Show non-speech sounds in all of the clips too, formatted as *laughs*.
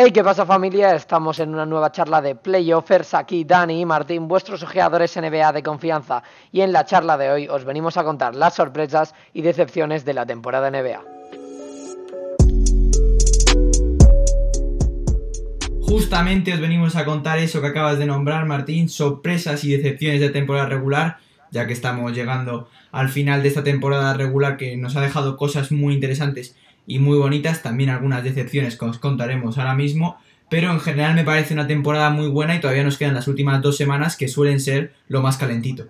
Hey, ¿qué pasa familia? Estamos en una nueva charla de Playoffers. Aquí Dani y Martín, vuestros ojeadores NBA de confianza. Y en la charla de hoy os venimos a contar las sorpresas y decepciones de la temporada NBA. Justamente os venimos a contar eso que acabas de nombrar, Martín, sorpresas y decepciones de temporada regular, ya que estamos llegando al final de esta temporada regular que nos ha dejado cosas muy interesantes y muy bonitas, también algunas decepciones que os contaremos ahora mismo, pero en general me parece una temporada muy buena y todavía nos quedan las últimas dos semanas que suelen ser lo más calentito.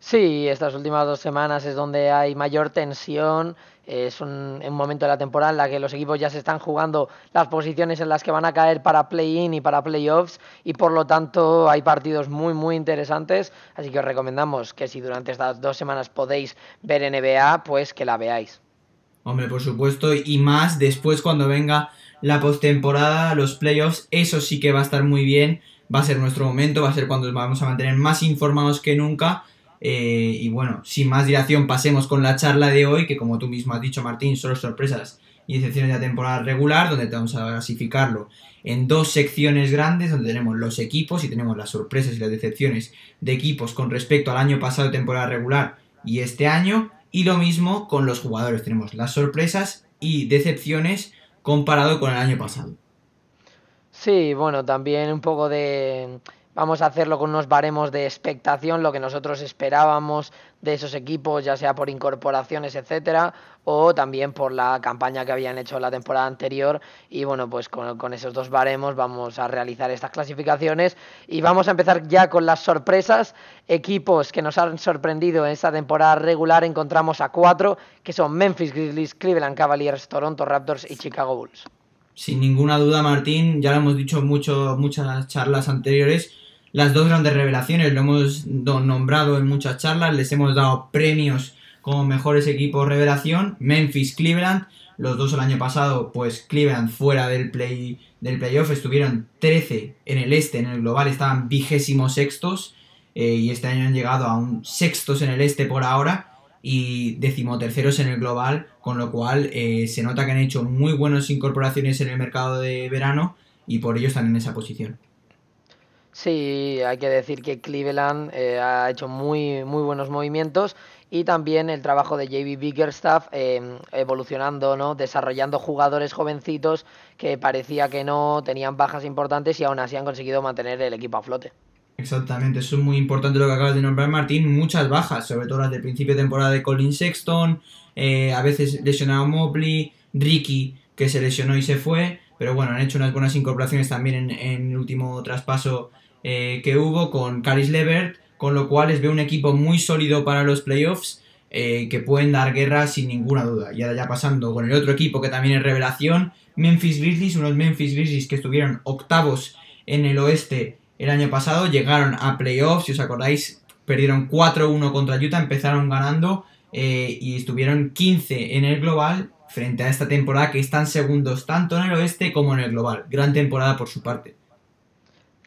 Sí, estas últimas dos semanas es donde hay mayor tensión. Es un, momento de la temporada en la que los equipos ya se están jugando las posiciones en las que van a caer para play-in y para playoffs y por lo tanto hay partidos muy muy interesantes. Así que os recomendamos que si durante estas dos semanas podéis ver NBA, pues que la veáis. Hombre, por supuesto, y más después cuando venga la postemporada, los playoffs, eso sí que va a estar muy bien, va a ser nuestro momento, va a ser cuando vamos a mantener más informados que nunca. Eh, y bueno, sin más dilación, pasemos con la charla de hoy, que como tú mismo has dicho, Martín, son sorpresas y excepciones de la temporada regular, donde vamos a clasificarlo en dos secciones grandes, donde tenemos los equipos y tenemos las sorpresas y las decepciones de equipos con respecto al año pasado temporada regular y este año. Y lo mismo con los jugadores. Tenemos las sorpresas y decepciones comparado con el año pasado. Sí, bueno, también un poco de Vamos a hacerlo con unos baremos de expectación, lo que nosotros esperábamos de esos equipos, ya sea por incorporaciones, etcétera, o también por la campaña que habían hecho la temporada anterior. Y bueno, pues con, esos dos baremos vamos a realizar estas clasificaciones. Y vamos a empezar ya con las sorpresas. Equipos que nos han sorprendido en esta temporada regular encontramos a cuatro, que son Memphis Grizzlies, Cleveland Cavaliers, Toronto Raptors y Chicago Bulls. Sin ninguna duda, Martín, ya lo hemos dicho mucho, muchas charlas anteriores las dos grandes revelaciones, lo hemos nombrado en muchas charlas, les hemos dado premios como mejores equipos revelación, Memphis, Cleveland, los dos el año pasado, pues Cleveland fuera del play del playoff estuvieron 13 en el este, en el global estaban vigésimos sextos eh, y este año han llegado a un sextos en el este por ahora y decimoterceros en el global, con lo cual eh, se nota que han hecho muy buenas incorporaciones en el mercado de verano y por ello están en esa posición. Sí, hay que decir que Cleveland eh, ha hecho muy, muy buenos movimientos y también el trabajo de JB Biggerstaff eh, evolucionando, ¿no? desarrollando jugadores jovencitos que parecía que no tenían bajas importantes y aún así han conseguido mantener el equipo a flote. Exactamente, eso es muy importante lo que acabas de nombrar, Martín. Muchas bajas, sobre todo las del principio de temporada de Colin Sexton, eh, a veces lesionado Mobley, Ricky, que se lesionó y se fue, pero bueno, han hecho unas buenas incorporaciones también en, en el último traspaso eh, que hubo con Caris Levert, con lo cual les veo un equipo muy sólido para los playoffs eh, que pueden dar guerra sin ninguna duda. Y ahora ya pasando con el otro equipo que también es revelación, Memphis Grizzlies, unos Memphis Grizzlies que estuvieron octavos en el oeste el año pasado, llegaron a playoffs, si os acordáis, perdieron 4-1 contra Utah, empezaron ganando eh, y estuvieron 15 en el global frente a esta temporada que están segundos tanto en el oeste como en el global. Gran temporada por su parte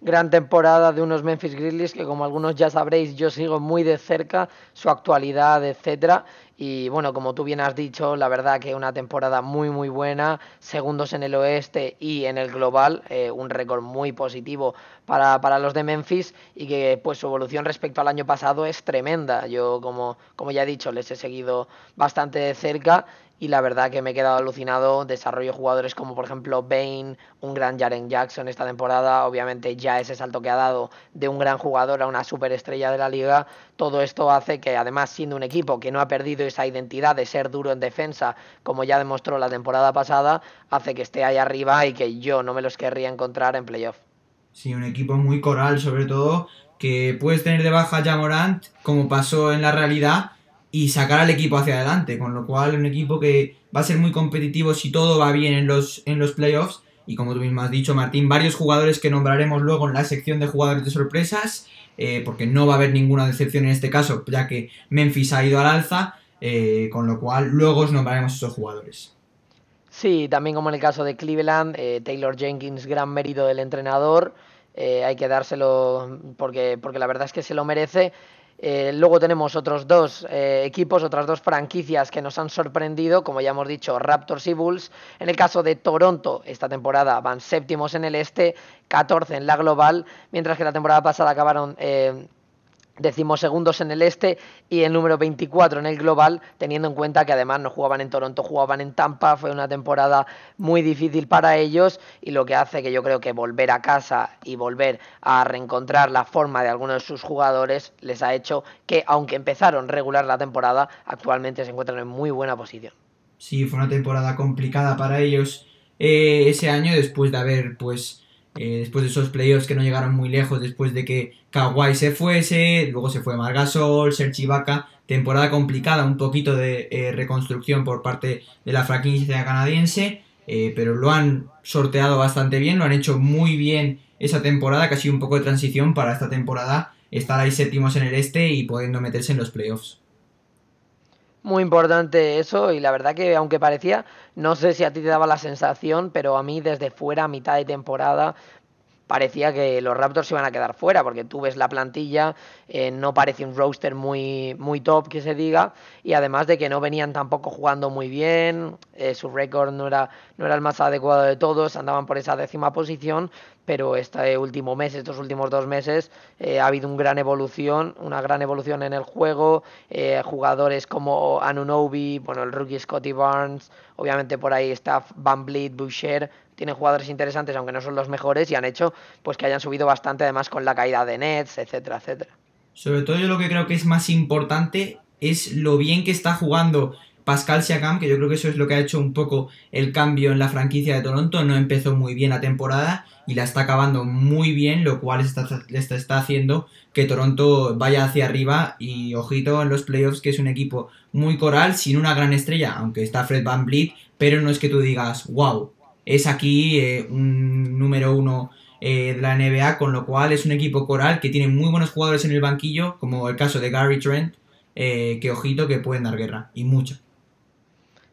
gran temporada de unos Memphis Grizzlies que como algunos ya sabréis yo sigo muy de cerca su actualidad etcétera. Y bueno como tú bien has dicho la verdad que una temporada muy muy buena segundos en el oeste y en el global eh, un récord muy positivo para, para, los de Memphis y que pues su evolución respecto al año pasado es tremenda. Yo como como ya he dicho les he seguido bastante de cerca y la verdad que me he quedado alucinado. Desarrollo jugadores como por ejemplo Bane, un gran Jaren Jackson esta temporada, obviamente ya ese salto que ha dado de un gran jugador a una superestrella de la liga, todo esto hace que además siendo un equipo que no ha perdido esa identidad de ser duro en defensa, como ya demostró la temporada pasada, hace que esté ahí arriba y que yo no me los querría encontrar en playoff. Sí, un equipo muy coral sobre todo, que puedes tener de baja ya Morant, como pasó en la realidad, y sacar al equipo hacia adelante, con lo cual un equipo que va a ser muy competitivo si todo va bien en los, en los playoffs. Y como tú mismo has dicho, Martín, varios jugadores que nombraremos luego en la sección de jugadores de sorpresas, eh, porque no va a haber ninguna decepción en este caso, ya que Memphis ha ido al alza, eh, con lo cual luego os nombraremos esos jugadores. Sí, también como en el caso de Cleveland, eh, Taylor Jenkins, gran mérito del entrenador, hay que dárselo porque, porque la verdad es que se lo merece Eh, luego tenemos otros dos eh, equipos, otras dos franquicias que nos han sorprendido, como ya hemos dicho, Raptors y Bulls. En el caso de Toronto, esta temporada van séptimos en el este, 14 en la global, mientras que la temporada pasada acabaron eh, segundos en el este y el número 24 en el global, teniendo en cuenta que además no jugaban en Toronto, jugaban en Tampa, fue una temporada muy difícil para ellos y lo que hace que yo creo que volver a casa y volver a reencontrar la forma de algunos de sus jugadores les ha hecho que, aunque empezaron regular la temporada, actualmente se encuentran en muy buena posición. Sí, fue una temporada complicada para ellos eh, ese año después de haber pues eh, después de esos playoffs que no llegaron muy lejos, después de que Kawhi se fuese, luego se fue Margasol, Serge Ibaka, temporada complicada, un poquito de eh, reconstrucción por parte de la franquicia canadiense, eh, pero lo han sorteado bastante bien, lo han hecho muy bien esa temporada, sido un poco de transición para esta temporada, estar ahí séptimos en el este y pudiendo meterse en los playoffs muy importante eso y la verdad que aunque parecía, no sé si a ti te daba la sensación, pero a mí desde fuera, a mitad de temporada, parecía que los Raptors iban a quedar fuera, porque tú ves la plantilla, eh, no parece un roster muy, muy top que se diga, y además de que no venían tampoco jugando muy bien, eh, su récord no era, no era el más adecuado de todos, andaban por esa décima posición, pero este último mes, estos últimos dos meses, eh, ha habido una gran evolución, una gran evolución en el juego, jugadores como Anunobi, bueno, el rookie Scotty Barnes, obviamente por ahí está Van Vliet, Boucher, tienen jugadores interesantes, aunque no son los mejores, y han hecho pues que hayan subido bastante además con la caída de Nets, etcétera, etcétera. Sobre todo yo lo que creo que es más importante es lo bien que está jugando Pascal Siakam, que yo creo que eso es lo que ha hecho un poco el cambio en la franquicia de Toronto. No empezó muy bien la temporada y la está acabando muy bien, lo cual está, está, está haciendo que Toronto vaya hacia arriba y ojito en los playoffs, que es un equipo muy coral, sin una gran estrella, aunque está Fred Van Vliet, pero no es que tú digas, wow, es aquí eh, un número uno eh, de la NBA, con lo cual es un equipo coral que tiene muy buenos jugadores en el banquillo, como el caso de Gary Trent, eh, que ojito que pueden dar guerra, y mucho.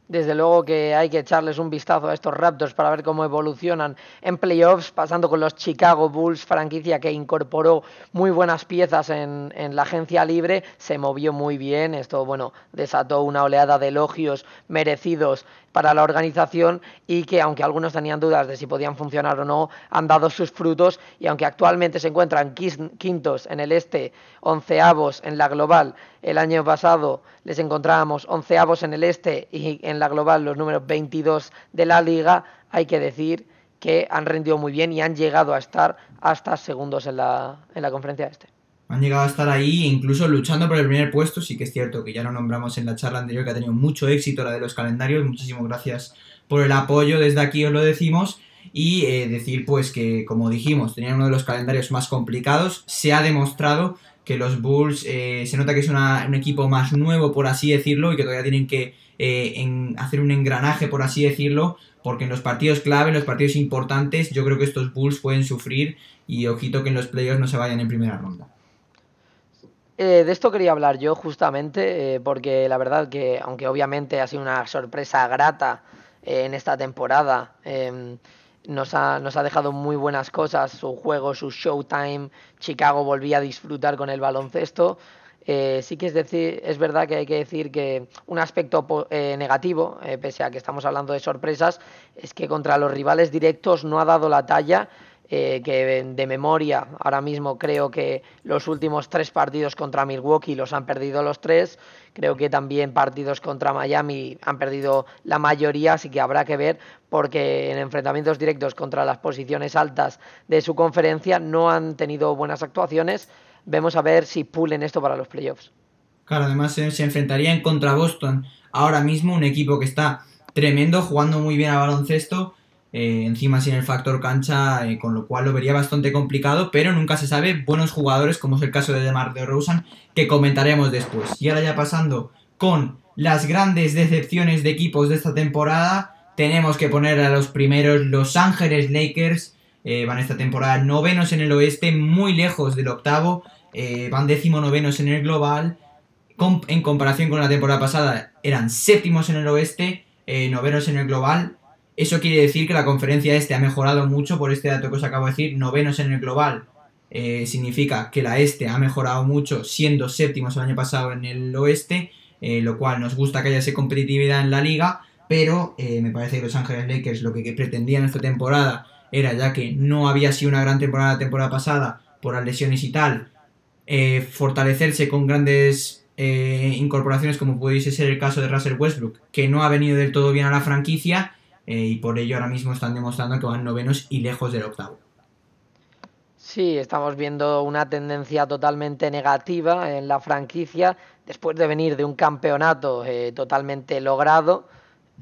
Desde luego que hay que echarles un vistazo a estos Raptors para ver cómo evolucionan en playoffs, pasando con los Chicago Bulls, franquicia que incorporó muy buenas piezas en, en, la agencia libre, se movió muy bien, esto bueno, desató una oleada de elogios merecidos para la organización y que aunque algunos tenían dudas de si podían funcionar o no, han dado sus frutos. Y aunque actualmente se encuentran quintos en el este, onceavos en la global, el año pasado les encontrábamos onceavos en el este y en la global los números 22 de la liga, hay que decir que han rendido muy bien y han llegado a estar hasta segundos en la, en la conferencia este han llegado a estar ahí, incluso luchando por el primer puesto. Sí que es cierto que ya lo nombramos en la charla anterior, que ha tenido mucho éxito la de los calendarios. Muchísimas gracias por el apoyo, desde aquí os lo decimos. Y eh, decir, pues, que como dijimos, tenían uno de los calendarios más complicados. Se ha demostrado que los Bulls eh, se nota que es un equipo más nuevo, por así decirlo, y que todavía tienen que eh, hacer un engranaje, por así decirlo, porque en los partidos clave, en los partidos importantes, yo creo que estos Bulls pueden sufrir y ojito que en los playoffs no se vayan en primera ronda. Eh, de esto quería hablar yo justamente, eh, porque la verdad que, aunque obviamente ha sido una sorpresa grata eh, en esta temporada, em, nos, ha, nos ha dejado muy buenas cosas, su juego, su showtime, Chicago volvía a disfrutar con el baloncesto. sí que es decir, es verdad que hay que decir que un aspecto negativo, pese a que estamos hablando de sorpresas, es que contra los rivales directos no ha dado la talla eh, que de memoria ahora mismo creo que los últimos tres partidos contra Milwaukee los han perdido los tres, creo que también partidos contra Miami han perdido la mayoría, así que habrá que ver porque en enfrentamientos directos contra las posiciones altas de su conferencia no han tenido buenas actuaciones. Vemos a ver si pulen esto para los playoffs. Claro, además se, se enfrentaría en contra Boston ahora mismo, un equipo que está tremendo, jugando muy bien a baloncesto eh, encima sin el factor cancha, eh, con lo cual lo vería bastante complicado, pero nunca se sabe, buenos jugadores como es el caso de DeMar DeRozan, que comentaremos después. Y ahora ya pasando con las grandes decepciones de equipos de esta temporada, tenemos que poner a los primeros Los Ángeles Lakers, eh, van esta temporada novenos en el oeste, muy lejos del octavo, van décimo novenos en el global, en comparación con la temporada pasada eran séptimos en el oeste, novenos en el global, eso quiere decir que la conferencia este ha mejorado mucho por este dato que os acabo de decir, novenos en el global, eh, significa que la este ha mejorado mucho siendo séptimos el año pasado en el oeste, eh, lo cual nos gusta que haya esa competitividad en la liga, pero eh, me parece que Los Ángeles Lakers lo que pretendían esta temporada era, ya que no había sido una gran temporada la temporada pasada por las lesiones y tal, fortalecerse con grandes incorporaciones como pudiese ser el caso de Russell Westbrook, que no ha venido del todo bien a la franquicia y por ello ahora mismo están demostrando que van novenos y lejos del octavo. Sí, estamos viendo una tendencia totalmente negativa en la franquicia. Después de venir de un campeonato eh, totalmente logrado,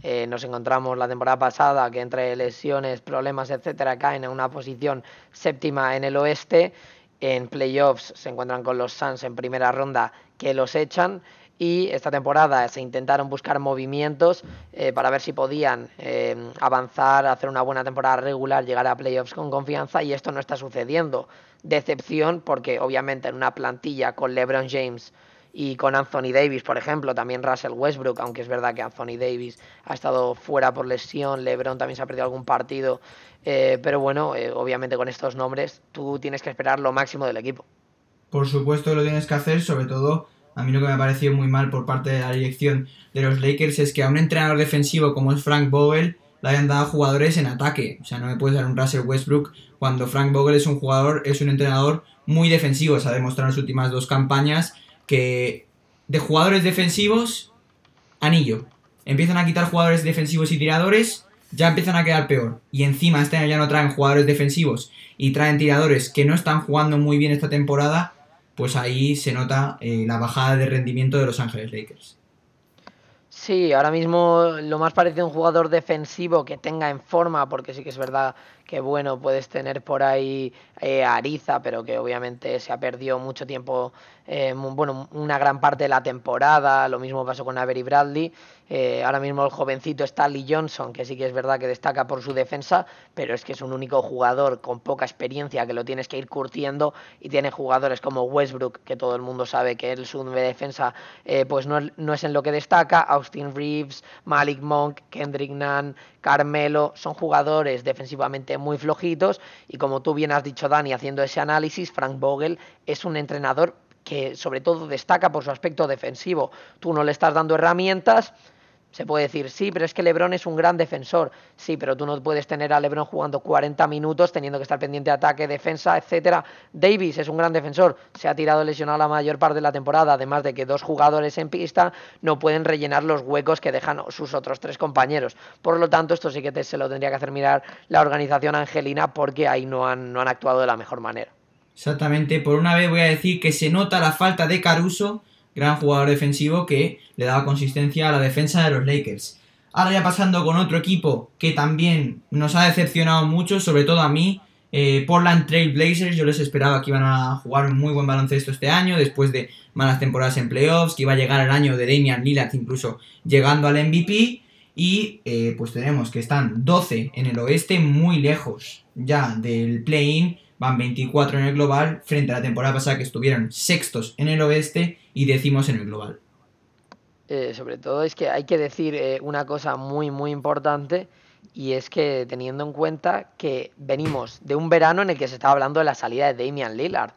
eh, nos encontramos la temporada pasada que entre lesiones, problemas, etcétera, caen en una posición séptima en el oeste. En playoffs se encuentran con los Suns en primera ronda que los echan y esta temporada se intentaron buscar movimientos eh, para ver si podían eh, avanzar, hacer una buena temporada regular, llegar a playoffs con confianza y esto no está sucediendo. Decepción porque obviamente en una plantilla con LeBron James y con Anthony Davis, por ejemplo, también Russell Westbrook, aunque es verdad que Anthony Davis ha estado fuera por lesión, LeBron también se ha perdido algún partido, eh, pero bueno, obviamente con estos nombres tú tienes que esperar lo máximo del equipo. Por supuesto lo tienes que hacer, sobre todo a mí lo que me ha parecido muy mal por parte de la dirección de los Lakers es que a un entrenador defensivo como es Frank Vogel le hayan dado jugadores en ataque. O sea, no me puedes dar un Russell Westbrook cuando Frank Vogel es un jugador, es un entrenador muy defensivo. Se ha demostrado en las últimas dos campañas que de jugadores defensivos, anillo. Empiezan a quitar jugadores defensivos y tiradores, ya empiezan a quedar peor. Y encima este año ya no traen jugadores defensivos y traen tiradores que no están jugando muy bien esta temporada pues ahí se nota eh, la bajada de rendimiento de Los Ángeles Lakers. Sí, ahora mismo lo más parecido a un jugador defensivo que tenga en forma, porque sí que es verdad que bueno, puedes tener por ahí eh, Ariza, pero que obviamente se ha perdido mucho tiempo, eh, bueno, una gran parte de la temporada, lo mismo pasó con Avery Bradley, eh, ahora mismo el jovencito Stanley Johnson, que sí que es verdad que destaca por su defensa, pero es que es un único jugador con poca experiencia que lo tienes que ir curtiendo y tiene jugadores como Westbrook, que todo el mundo sabe que él su defensa pues no, no es en lo que destaca, Austin Reeves, Malik Monk, Kendrick Nunn, Carmelo, son jugadores defensivamente muy flojitos y como tú bien has dicho Dani, haciendo ese análisis, Frank Vogel es un entrenador que sobre todo destaca por su aspecto defensivo. Tú no le estás dando herramientas, se puede decir, sí, pero es que Lebron es un gran defensor. Sí, pero tú no puedes tener a Lebron jugando 40 minutos teniendo que estar pendiente de ataque, defensa, etcétera. Davis es un gran defensor. Se ha tirado lesionado la mayor parte de la temporada, además de que dos jugadores en pista no pueden rellenar los huecos que dejan sus otros tres compañeros. Por lo tanto, esto sí que se lo tendría que hacer mirar la organización angelina porque ahí no han, no han actuado de la mejor manera. Exactamente. Por una vez voy a decir que se nota la falta de Caruso gran jugador defensivo que le daba consistencia a la defensa de los Lakers. Ahora ya pasando con otro equipo que también nos ha decepcionado mucho, sobre todo a mí, eh, Portland Trail Blazers, yo les esperaba que iban a jugar un muy buen baloncesto este año, después de malas temporadas en playoffs, que iba a llegar el año de Damian Lillard incluso llegando al MVP, y eh, pues tenemos que están 12 en el oeste, muy lejos ya del play-in, van 24 en el global, frente a la temporada pasada que estuvieron sextos en el oeste y decimos en el global. Eh, sobre todo es que hay que decir eh, una cosa muy, muy importante y es que teniendo en cuenta que venimos de un verano en el que se estaba hablando de la salida de Damian Lillard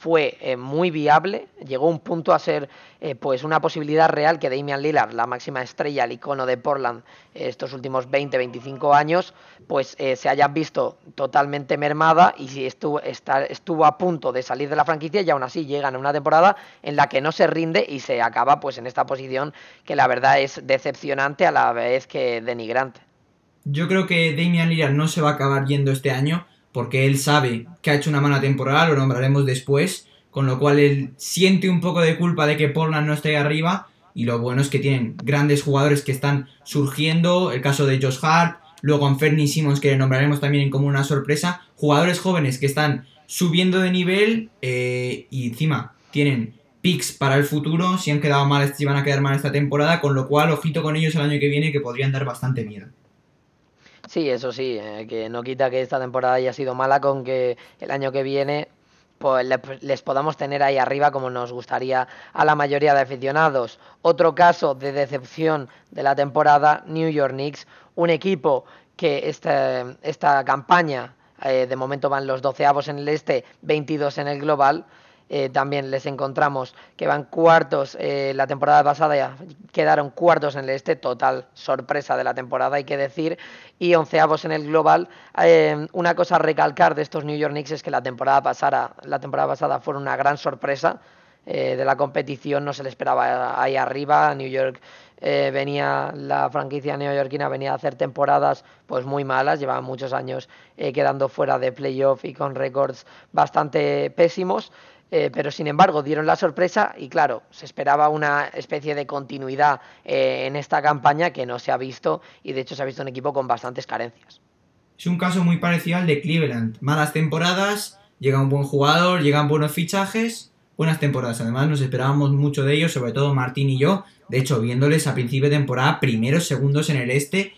fue eh, muy viable, llegó un punto a ser eh, pues una posibilidad real que Damian Lillard, la máxima estrella, el icono de Portland estos últimos 20-25 años, pues eh, se haya visto totalmente mermada y si estuvo, estuvo a punto de salir de la franquicia y aún así llegan a una temporada en la que no se rinde y se acaba pues en esta posición que la verdad es decepcionante a la vez que denigrante. Yo creo que Damian Lillard no se va a acabar yendo este año porque él sabe que ha hecho una mala temporada, lo nombraremos después, con lo cual él siente un poco de culpa de que Portland no esté arriba, y lo bueno es que tienen grandes jugadores que están surgiendo, el caso de Josh Hart, luego Anferni Simmons que le nombraremos también como una sorpresa, jugadores jóvenes que están subiendo de nivel eh, y encima tienen picks para el futuro, si han quedado mal, si van a quedar mal esta temporada, con lo cual ojito con ellos el año que viene que podrían dar bastante miedo. Sí, eso sí, eh, que no quita que esta temporada haya sido mala con que el año que viene pues les podamos tener ahí arriba como nos gustaría a la mayoría de aficionados. Otro caso de decepción de la temporada, New York Knicks, un equipo que esta, esta campaña eh, de momento van los doceavos en el este, 22 en el global. Eh, también les encontramos que van cuartos eh, la temporada pasada, ya quedaron cuartos en el este, total sorpresa de la temporada hay que decir, y onceavos en el global. Eh, una cosa a recalcar de estos New York Knicks es que la temporada pasada, la temporada pasada fue una gran sorpresa de la competición, no se le esperaba ahí arriba, New York venía la franquicia neoyorquina venía a hacer temporadas pues muy malas, llevaba muchos años quedando fuera de playoff y con récords bastante pésimos. Eh, pero sin embargo dieron la sorpresa y claro, se esperaba una especie de continuidad eh, en esta campaña que no se ha visto y de hecho se ha visto un equipo con bastantes carencias. Es un caso muy parecido al de Cleveland. Malas temporadas, llega un buen jugador, llegan buenos fichajes, buenas temporadas. Además nos esperábamos mucho de ellos, sobre todo Martín y yo. De hecho, viéndoles a principio de temporada, primeros, segundos en el este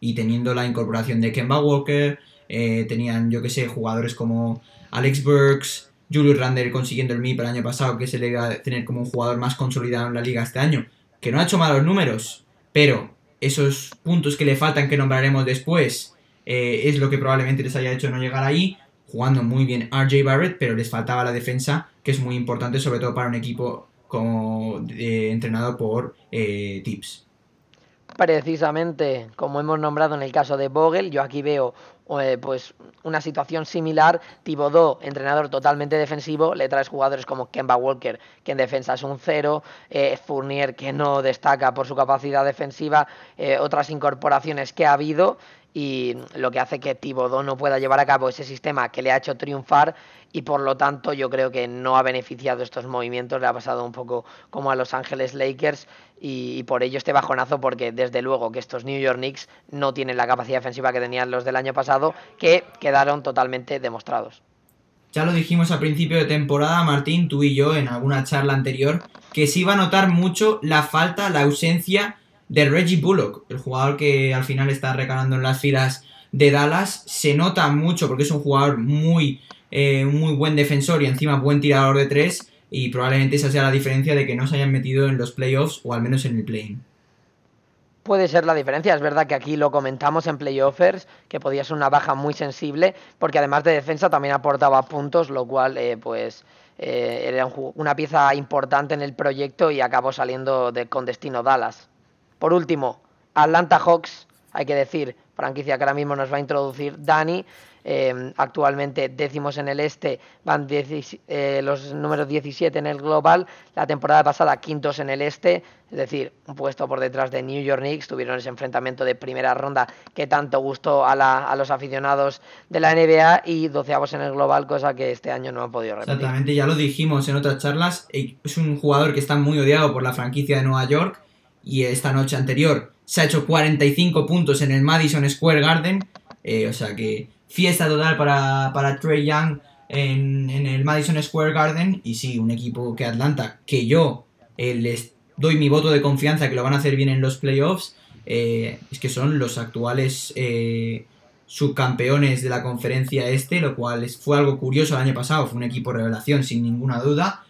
y teniendo la incorporación de Kemba Walker, eh, tenían, yo que sé, jugadores como Alex Burks, Julius Randle consiguiendo el MIP el año pasado, que se le iba a tener como un jugador más consolidado en la liga este año, que no ha hecho malos números, pero esos puntos que le faltan que nombraremos después eh, es lo que probablemente les haya hecho no llegar ahí, jugando muy bien RJ Barrett, pero les faltaba la defensa, que es muy importante sobre todo para un equipo como entrenado por eh, Tips. Precisamente, como hemos nombrado en el caso de Vogel, yo aquí veo eh, pues una situación similar. Thibodeau, entrenador totalmente defensivo, le traes jugadores como Kemba Walker, que en defensa es un cero, eh, Fournier, que no destaca por su capacidad defensiva, eh, otras incorporaciones que ha habido y lo que hace que Thibodeau no pueda llevar a cabo ese sistema que le ha hecho triunfar y por lo tanto yo creo que no ha beneficiado estos movimientos, le ha pasado un poco como a Los Ángeles Lakers y, por ello este bajonazo porque desde luego que estos New York Knicks no tienen la capacidad defensiva que tenían los del año pasado que quedaron totalmente demostrados. Ya lo dijimos a principio de temporada, Martín, tú y yo en alguna charla anterior, que se iba a notar mucho la falta, la ausencia de Reggie Bullock, el jugador que al final está recalando en las filas de Dallas. Se nota mucho porque es un jugador muy, eh, muy buen defensor y encima buen tirador de tres y probablemente esa sea la diferencia de que no se hayan metido en los playoffs o al menos en el play-in. Puede ser la diferencia, es verdad que aquí lo comentamos en playoffers, que podía ser una baja muy sensible, porque además de defensa también aportaba puntos, lo cual eh, pues eh, era una pieza importante en el proyecto y acabó saliendo con destino Dallas. Por último, Atlanta Hawks, hay que decir, franquicia que ahora mismo nos va a introducir Dani, Em, actualmente décimos en el este, van eh, los números 17 en el global. La temporada pasada quintos en el este, es decir, un puesto por detrás de New York Knicks. Tuvieron ese enfrentamiento de primera ronda que tanto gustó a, los aficionados de la NBA y doceavos en el global, cosa que este año no han podido repetir. Exactamente, ya lo dijimos en otras charlas. Eh, es un jugador que está muy odiado por la franquicia de Nueva York y esta noche anterior se ha hecho 45 puntos en el Madison Square Garden. Eh, o sea que fiesta total para, para Trey Young en, el Madison Square Garden. Y sí, un equipo que Atlanta, que yo eh, les doy mi voto de confianza que lo van a hacer bien en los playoffs, eh, es que son los actuales subcampeones de la conferencia este, lo cual fue algo curioso el año pasado, fue un equipo revelación sin ninguna duda.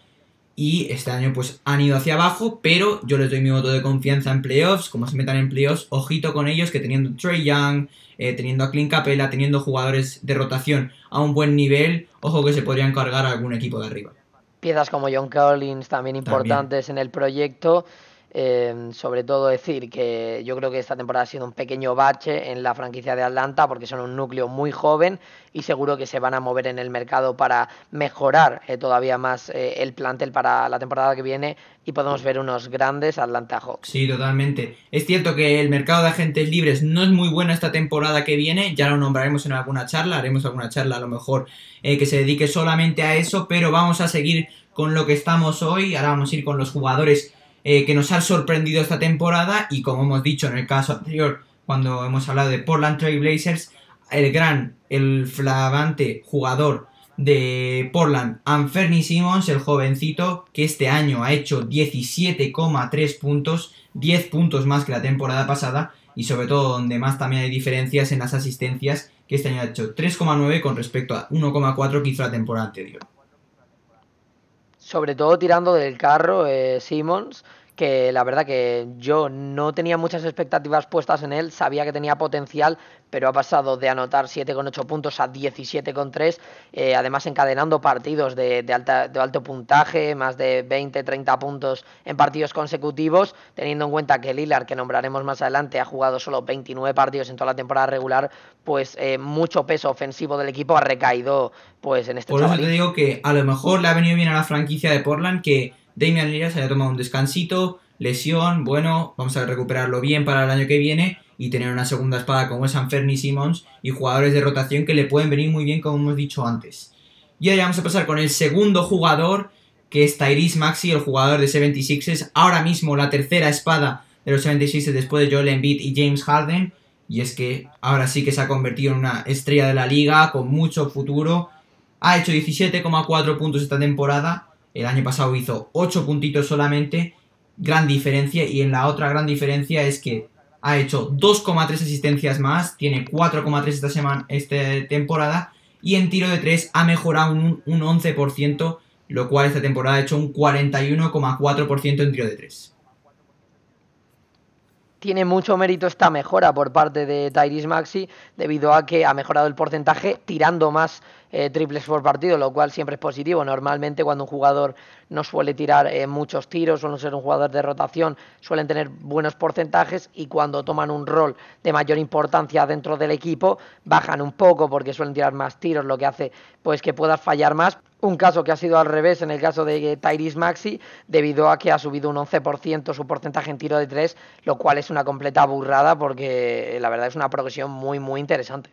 Y este año pues han ido hacia abajo, pero yo les doy mi voto de confianza en playoffs. Como se metan en playoffs, ojito con ellos que teniendo Trey Young, eh, teniendo a Clint Capella, teniendo jugadores de rotación a un buen nivel, ojo que se podrían cargar a algún equipo de arriba. Piezas como John Collins también importantes en el proyecto. Eh, sobre todo decir que yo creo que esta temporada ha sido un pequeño bache en la franquicia de Atlanta porque son un núcleo muy joven y seguro que se van a mover en el mercado para mejorar eh, todavía más eh, el plantel para la temporada que viene y podemos ver unos grandes Atlanta Hawks. Sí, totalmente. Es cierto que el mercado de agentes libres no es muy bueno esta temporada que viene, ya lo nombraremos en alguna charla, haremos alguna charla a lo mejor que se dedique solamente a eso, pero vamos a seguir con lo que estamos hoy, ahora vamos a ir con los jugadores eh, que nos ha sorprendido esta temporada y como hemos dicho en el caso anterior cuando hemos hablado de Portland Trail Blazers, el gran, el flagrante jugador de Portland, Anferni Simmons, el jovencito que este año ha hecho 17,3 puntos, 10 puntos más que la temporada pasada y sobre todo donde más también hay diferencias en las asistencias que este año ha hecho 3,9 con respecto a 1,4 que hizo la temporada anterior sobre todo tirando del carro eh, Simmons, que la verdad que yo no tenía muchas expectativas puestas en él, sabía que tenía potencial, pero ha pasado de anotar 7,8 puntos a 17,3, eh, además encadenando partidos de, alta, de alto puntaje, más de 20, 30 puntos en partidos consecutivos, teniendo en cuenta que Lillard, que nombraremos más adelante, ha jugado solo 29 partidos en toda la temporada regular, pues eh, mucho peso ofensivo del equipo ha recaído pues en este Por eso te digo que a lo mejor le ha venido bien a la franquicia de Portland que Damian Lillard se haya tomado un descansito, lesión, bueno, vamos a recuperarlo bien para el año que viene y tener una segunda espada como es Anferni Simmons y jugadores de rotación que le pueden venir muy bien como hemos dicho antes. Y ahora vamos a pasar con el segundo jugador que es Tyrese Maxi, el jugador de 76ers, ahora mismo la tercera espada de los 76ers después de Joel Embiid y James Harden. Y es que ahora sí que se ha convertido en una estrella de la liga con mucho futuro. Ha hecho 17,4 puntos esta temporada. El año pasado hizo 8 puntitos solamente. Gran diferencia. Y en la otra gran diferencia es que ha hecho 2,3 asistencias más, tiene 4,3 esta semana, esta temporada, y en tiro de 3 ha mejorado un, un 11%, lo cual esta temporada ha hecho un 41,4% en tiro de 3 tiene mucho mérito esta mejora por parte de Tyrese Maxi debido a que ha mejorado el porcentaje tirando más eh, triples por partido, lo cual siempre es positivo. Normalmente cuando un jugador no suele tirar eh, muchos tiros, suele ser un jugador de rotación, suelen tener buenos porcentajes y cuando toman un rol de mayor importancia dentro del equipo, bajan un poco porque suelen tirar más tiros, lo que hace pues que puedas fallar más. Un caso que ha sido al revés en el caso de Tyrese Maxi, debido a que ha subido un 11% su porcentaje en tiro de 3, lo cual es una completa burrada porque la verdad es una progresión muy, muy interesante.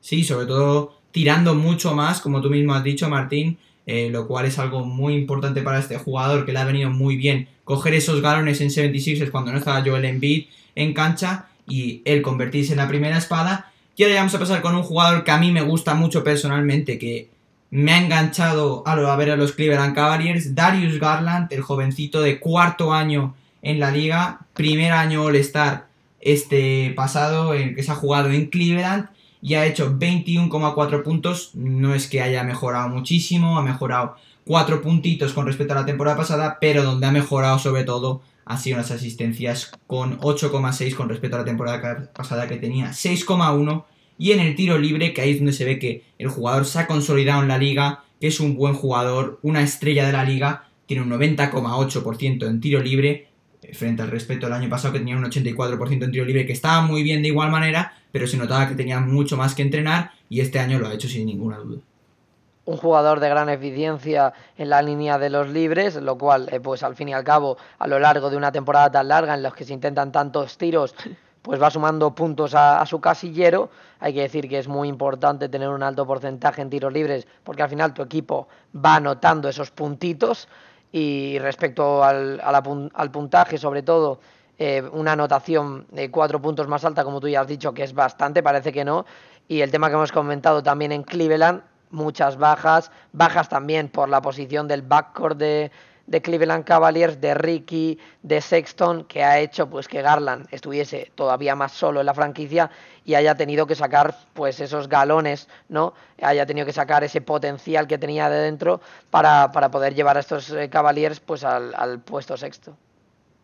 Sí, sobre todo tirando mucho más, como tú mismo has dicho, Martín, eh, lo cual es algo muy importante para este jugador que le ha venido muy bien coger esos galones en 76 cuando no estaba Joel Embiid en cancha y él convertirse en la primera espada. Y ahora vamos a pasar con un jugador que a mí me gusta mucho personalmente, que me ha enganchado a, a ver a los Cleveland Cavaliers, Darius Garland, el jovencito de cuarto año en la liga, primer año All-Star este pasado, en que se ha jugado en Cleveland y ha hecho 21,4 puntos. No es que haya mejorado muchísimo, ha mejorado 4 puntitos con respecto a la temporada pasada, pero donde ha mejorado sobre todo ha sido las asistencias con 8,6 con respecto a la temporada pasada que tenía 6,1 y en el tiro libre que ahí es donde se ve que el jugador se ha consolidado en la liga, que es un buen jugador, una estrella de la liga, tiene un 90,8% en tiro libre eh, frente al respecto al año pasado que tenía un 84% en tiro libre que estaba muy bien de igual manera, pero se notaba que tenía mucho más que entrenar y este año lo ha hecho sin ninguna duda. Un jugador de gran eficiencia en la línea de los libres, lo cual, eh, pues al fin y al cabo, a lo largo de una temporada tan larga en la que se intentan tantos tiros, *laughs* pues va sumando puntos a, su casillero. Hay que decir que es muy importante tener un alto porcentaje en tiros libres porque al final tu equipo va anotando esos puntitos y respecto al, al puntaje sobre todo eh, una anotación de cuatro puntos más alta, como tú ya has dicho, que es bastante, parece que no. Y el tema que hemos comentado también en Cleveland, muchas bajas, bajas también por la posición del backcourt de, de Cleveland Cavaliers, de Ricky, de Sexton, que ha hecho pues que Garland estuviese todavía más solo en la franquicia y haya tenido que sacar pues esos galones, ¿no? Haya tenido que sacar ese potencial que tenía de dentro para, para poder llevar a estos eh, Cavaliers pues al, puesto sexto.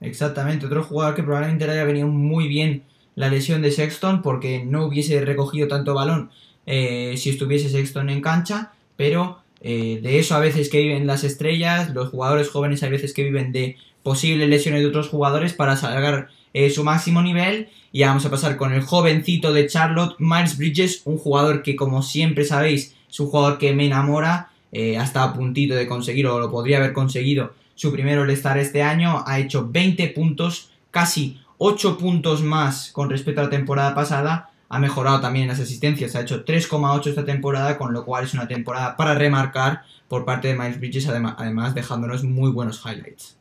Exactamente, otro jugador que probablemente le haya venido muy bien la lesión de Sexton porque no hubiese recogido tanto balón eh, si estuviese Sexton en cancha, pero eh, de eso a veces que viven las estrellas, los jugadores jóvenes a veces que viven de posibles lesiones de otros jugadores para sacar eh, su máximo nivel. Y vamos a pasar con el jovencito de Charlotte, Miles Bridges, un jugador que como siempre sabéis es un jugador que me enamora, hasta a puntito de conseguir o lo podría haber conseguido su primer All-Star este año, ha hecho 20 puntos, casi 8 puntos más con respecto a la temporada pasada, ha mejorado también en las asistencias, ha hecho 3,8 esta temporada, con lo cual es una temporada para remarcar por parte de Miles Bridges, además dejándonos muy buenos highlights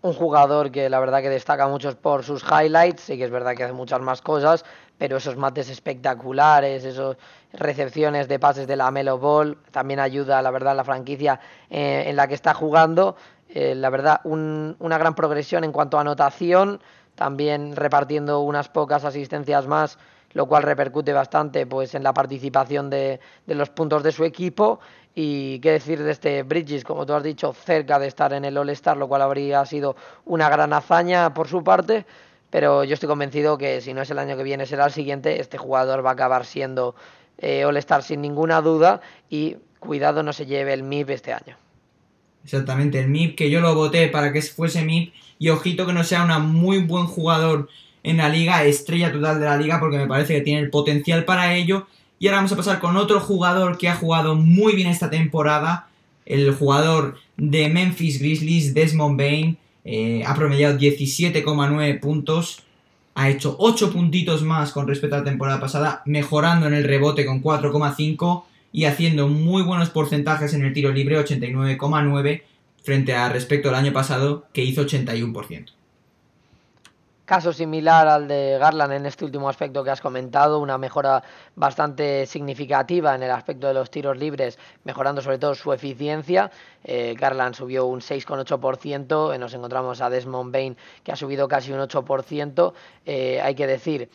un jugador que la verdad que destaca mucho por sus highlights, y que es verdad que hace muchas más cosas, pero esos mates espectaculares, esas recepciones de pases de la Melo Ball, también ayuda, la verdad, a la franquicia eh, en la que está jugando. Eh, la verdad, una gran progresión en cuanto a anotación, también repartiendo unas pocas asistencias más lo cual repercute bastante pues en la participación de, de los puntos de su equipo y qué decir de este Bridges, como tú has dicho, cerca de estar en el All-Star, lo cual habría sido una gran hazaña por su parte. Pero yo estoy convencido que si no es el año que viene, será el siguiente. Este jugador va a acabar siendo eh, All-Star sin ninguna duda. Y cuidado, no se lleve el MIP este año. Exactamente, el MIP, que yo lo voté para que fuese MIP. Y ojito que no sea un muy buen jugador en la liga, estrella total de la liga, porque me parece que tiene el potencial para ello y ahora vamos a pasar con otro jugador que ha jugado muy bien esta temporada. El jugador de Memphis Grizzlies, Desmond Bain, eh, ha promediado 17,9 puntos. Ha hecho 8 puntitos más con respecto a la temporada pasada, mejorando en el rebote con 4,5 y haciendo muy buenos porcentajes en el tiro libre, 89,9 frente a respecto al año pasado que hizo 81% caso similar al de Garland en este último aspecto que has comentado, una mejora bastante significativa en el aspecto de los tiros libres, mejorando sobre todo su eficiencia. Eh, Garland subió un 6,8%, eh, nos encontramos a Desmond Bain que ha subido casi un 8%. Eh, hay que decir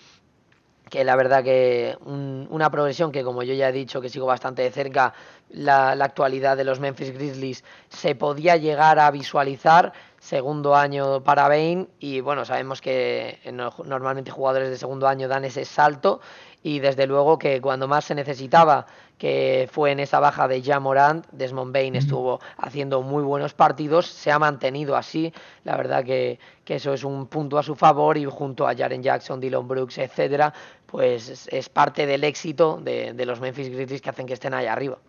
que la verdad que una progresión que como yo ya he dicho que sigo bastante de cerca la, actualidad de los Memphis Grizzlies se podía llegar a visualizar segundo año para Bain y bueno sabemos que normalmente jugadores de segundo año dan ese salto y desde luego que cuando más se necesitaba, que fue en esa baja de Jamorant, Desmond Bain estuvo haciendo muy buenos partidos, se ha mantenido así, la verdad que, eso es un punto a su favor y junto a Jaren Jackson, Dylan Brooks, etcétera, pues es parte del éxito de, los Memphis Grizzlies que hacen que estén ahí arriba.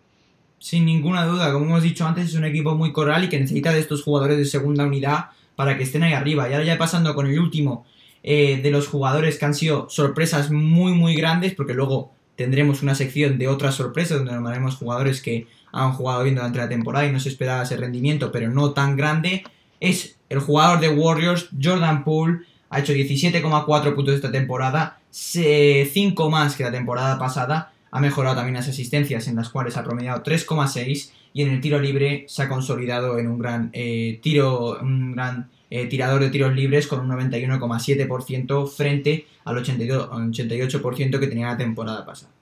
Sin ninguna duda, como hemos dicho antes, es un equipo muy coral y que necesita de estos jugadores de segunda unidad para que estén ahí arriba. Y ahora ya pasando con el último eh, de los jugadores que han sido sorpresas muy muy grandes, porque luego tendremos una sección de otras sorpresas donde nombraremos jugadores que han jugado bien durante la temporada y no se esperaba ese rendimiento, pero no tan grande, es el jugador de Warriors, Jordan Poole, ha hecho 17,4 puntos esta temporada, 5 más que la temporada pasada, ha mejorado también las asistencias en las cuales ha promediado 3,6 y en el tiro libre se ha consolidado en un gran eh, tiro, un gran eh, tirador de tiros libres con un 91,7% frente al 82, 88% que tenía la temporada pasada.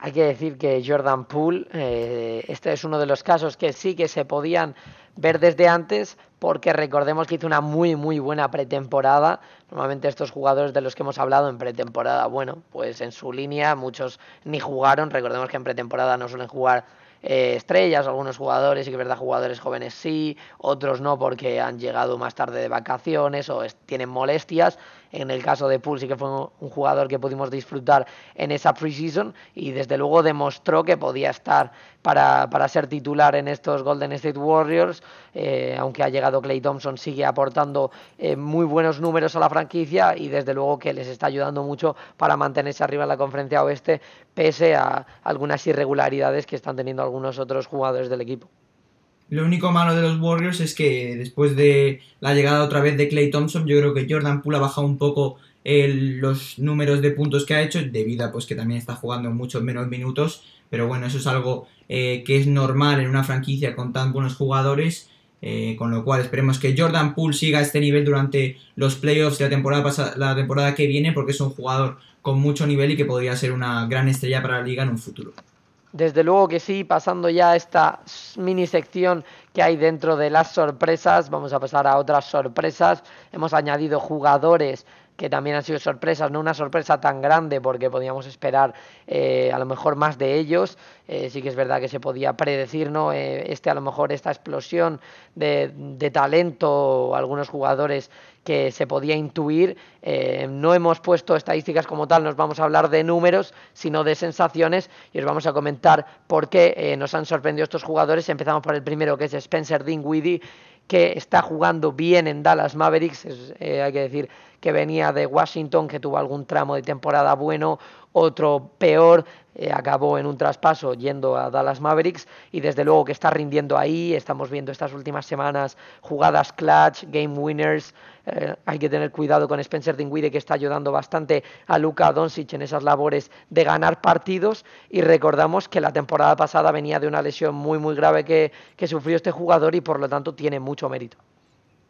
Hay que decir que Jordan Poole, eh, este es uno de los casos que sí que se podían ver desde antes, porque recordemos que hizo una muy, muy buena pretemporada. Normalmente estos jugadores de los que hemos hablado en pretemporada, bueno, pues en su línea muchos ni jugaron. Recordemos que en pretemporada no suelen jugar eh, estrellas, algunos jugadores, y que verdad, jugadores jóvenes sí, otros no porque han llegado más tarde de vacaciones o tienen molestias. En el caso de Poole sí que fue un jugador que pudimos disfrutar en esa preseason y desde luego demostró que podía estar para, para ser titular en estos Golden State Warriors. Eh, aunque ha llegado Clay Thompson, sigue aportando eh, muy buenos números a la franquicia y desde luego que les está ayudando mucho para mantenerse arriba en la conferencia oeste, pese a algunas irregularidades que están teniendo algunos otros jugadores del equipo. Lo único malo de los Warriors es que después de la llegada otra vez de Clay Thompson, yo creo que Jordan Poole ha bajado un poco los números de puntos que ha hecho, debido a pues, que también está jugando muchos menos minutos. Pero bueno, eso es algo eh, que es normal en una franquicia con tan buenos jugadores. Eh, con lo cual esperemos que Jordan Poole siga a este nivel durante los playoffs de la temporada, la temporada que viene, porque es un jugador con mucho nivel y que podría ser una gran estrella para la liga en un futuro. Desde luego que sí, pasando ya a esta mini sección que hay dentro de las sorpresas, vamos a pasar a otras sorpresas. Hemos añadido jugadores que también han sido sorpresas, no una sorpresa tan grande porque podíamos esperar eh, a lo mejor más de ellos, eh, sí que es verdad que se podía predecir, ¿no? Eh, este a lo mejor esta explosión de, de talento, algunos jugadores que se podía intuir, no hemos puesto estadísticas como tal, nos vamos a hablar de números, sino de sensaciones y os vamos a comentar por qué nos han sorprendido estos jugadores. Empezamos por el primero que es Spencer Dinwiddie, que está jugando bien en Dallas Mavericks, hay que decir que venía de Washington, que tuvo algún tramo de temporada bueno, otro peor, eh, acabó en un traspaso yendo a Dallas Mavericks y desde luego que está rindiendo ahí, estamos viendo estas últimas semanas jugadas clutch, game winners, eh, hay que tener cuidado con Spencer Dinwiddie que está ayudando bastante a Luka Doncic en esas labores de ganar partidos. Y recordamos que la temporada pasada venía de una lesión muy muy grave que, que sufrió este jugador y por lo tanto tiene mucho mérito.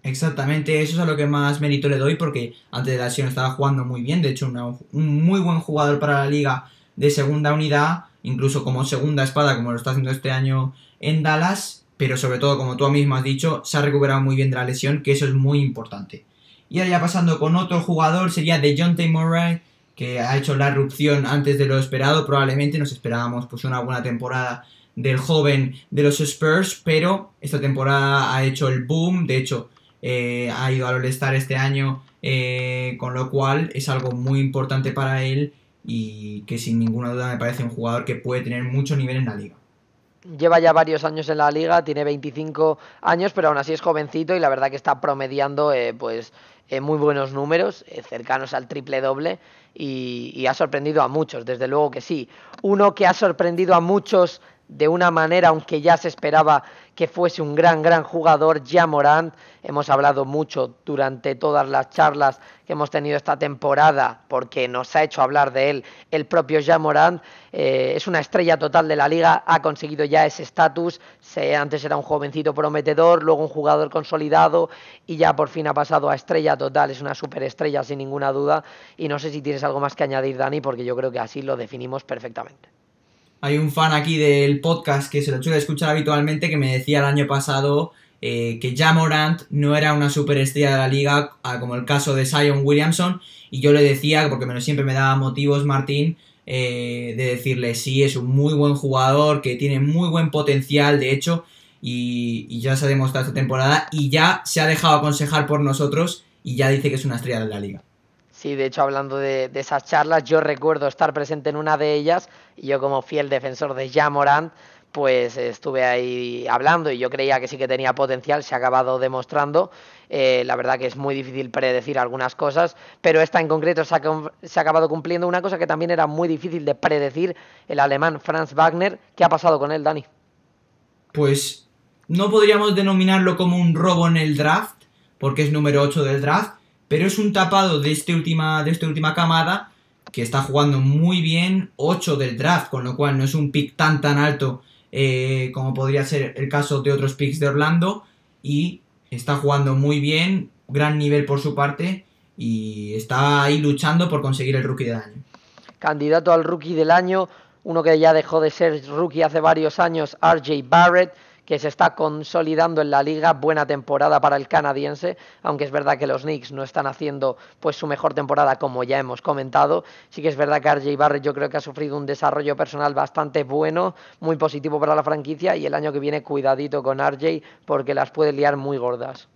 Exactamente, eso es a lo que más mérito le doy porque antes de la lesión estaba jugando muy bien, de hecho un muy buen jugador para la liga de segunda unidad, incluso como segunda espada como lo está haciendo este año en Dallas, pero sobre todo como tú mismo has dicho, se ha recuperado muy bien de la lesión, que eso es muy importante. Y ahora ya pasando con otro jugador sería de John T. Murray, que ha hecho la erupción antes de lo esperado, probablemente nos esperábamos pues una buena temporada del joven de los Spurs, pero esta temporada ha hecho el boom, de hecho eh, ha ido al All-Star este año, eh, con lo cual es algo muy importante para él y que sin ninguna duda me parece un jugador que puede tener mucho nivel en la liga. Lleva ya varios años en la liga, tiene 25 años, pero aún así es jovencito y la verdad que está promediando eh, pues muy buenos números, cercanos al triple doble y ha sorprendido a muchos, desde luego que sí. Uno que ha sorprendido a muchos de una manera, aunque ya se esperaba que fuese un gran, gran jugador, ya Morant. Hemos hablado mucho durante todas las charlas que hemos tenido esta temporada, porque nos ha hecho hablar de él el propio ya Morant. Eh, es una estrella total de la liga, ha conseguido ya ese estatus. Antes era un jovencito prometedor, luego un jugador consolidado y ya por fin ha pasado a estrella total. Es una superestrella sin ninguna duda. Y no sé si tienes algo más que añadir, Dani, porque yo creo que así lo definimos perfectamente. Hay un fan aquí del podcast que se lo suele escuchar habitualmente que me decía el año pasado eh, que ya Morant no era una superestrella de la liga, como el caso de Zion Williamson, y yo le decía, porque siempre me daba motivos Martín, eh, de decirle sí, es un muy buen jugador, que tiene muy buen potencial, de hecho, y, ya se ha demostrado esta temporada, y ya se ha dejado aconsejar por nosotros, y ya dice que es una estrella de la liga. Sí, de hecho, hablando de, esas charlas, yo recuerdo estar presente en una de ellas y yo como fiel defensor de Jamorant, pues estuve ahí hablando y yo creía que sí que tenía potencial, se ha acabado demostrando. Eh, la verdad que es muy difícil predecir algunas cosas, pero esta en concreto se ha, se ha, acabado cumpliendo una cosa que también era muy difícil de predecir, el alemán Franz Wagner. ¿Qué ha pasado con él, Dani? Pues no podríamos denominarlo como un robo en el draft, porque es número 8 del draft, pero es un tapado de, este última, de esta última camada que está jugando muy bien, 8 del draft, con lo cual no es un pick tan tan alto eh, como podría ser el caso de otros picks de Orlando y está jugando muy bien, gran nivel por su parte y está ahí luchando por conseguir el rookie del año. Candidato al rookie del año, uno que ya dejó de ser rookie hace varios años, RJ Barrett, que se está consolidando en la liga, buena temporada para el canadiense, aunque es verdad que los Knicks no están haciendo pues su mejor temporada como ya hemos comentado. Sí que es verdad que RJ Barrett yo creo que ha sufrido un desarrollo personal bastante bueno, muy positivo para la franquicia y el año que viene cuidadito con RJ porque las puede liar muy gordas.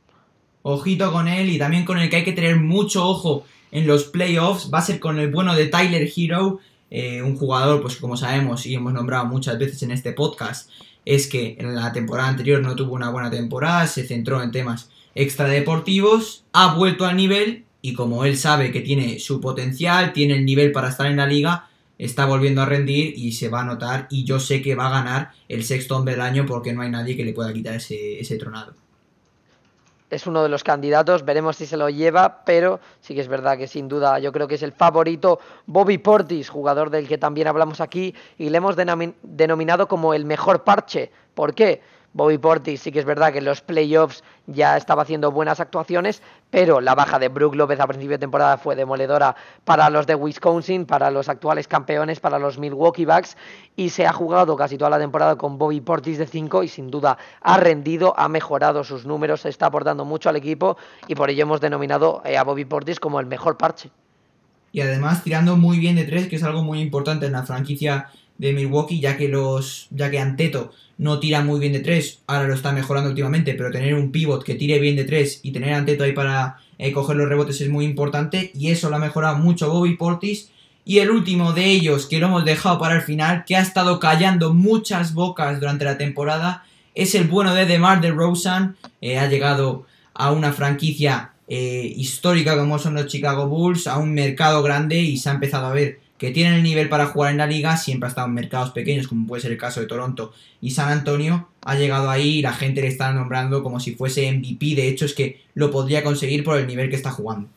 Ojito con él y también con el que hay que tener mucho ojo en los playoffs va a ser con el bueno de Tyler Hero, eh, un jugador pues como sabemos y hemos nombrado muchas veces en este podcast es que en la temporada anterior no tuvo una buena temporada, se centró en temas extradeportivos, ha vuelto al nivel y como él sabe que tiene su potencial, tiene el nivel para estar en la liga, está volviendo a rendir y se va a notar y yo sé que va a ganar el sexto hombre del año porque no hay nadie que le pueda quitar ese, ese tronado es uno de los candidatos, veremos si se lo lleva, pero sí que es verdad que sin duda yo creo que es el favorito Bobby Portis, jugador del que también hablamos aquí y le hemos denominado como el mejor parche. ¿Por qué? Bobby Portis sí que es verdad que en los playoffs ya estaba haciendo buenas actuaciones, pero la baja de Brook López a principio de temporada fue demoledora para los de Wisconsin, para los actuales campeones, para los Milwaukee Bucks, y se ha jugado casi toda la temporada con Bobby Portis de 5 y sin duda ha rendido, ha mejorado sus números, se está aportando mucho al equipo y por ello hemos denominado eh, a Bobby Portis como el mejor parche. Y además tirando muy bien de tres, que es algo muy importante en la franquicia de Milwaukee, ya que los ya que Anteto no tira muy bien de tres, ahora lo está mejorando últimamente, pero tener un pivot que tire bien de tres y tener a Anteto ahí para eh, coger los rebotes es muy importante y eso lo ha mejorado mucho Bobby Portis. Y el último de ellos, que lo hemos dejado para el final, que ha estado callando muchas bocas durante la temporada, es el bueno de DeMar DeRozan. Eh, ha llegado a una franquicia eh, histórica como son los Chicago Bulls, a un mercado grande y se ha empezado a ver que tienen el nivel para jugar en la liga, siempre ha estado en mercados pequeños, como puede ser el caso de Toronto y San Antonio, ha llegado ahí y la gente le está nombrando como si fuese MVP, de hecho es que lo podría conseguir por el nivel que está jugando.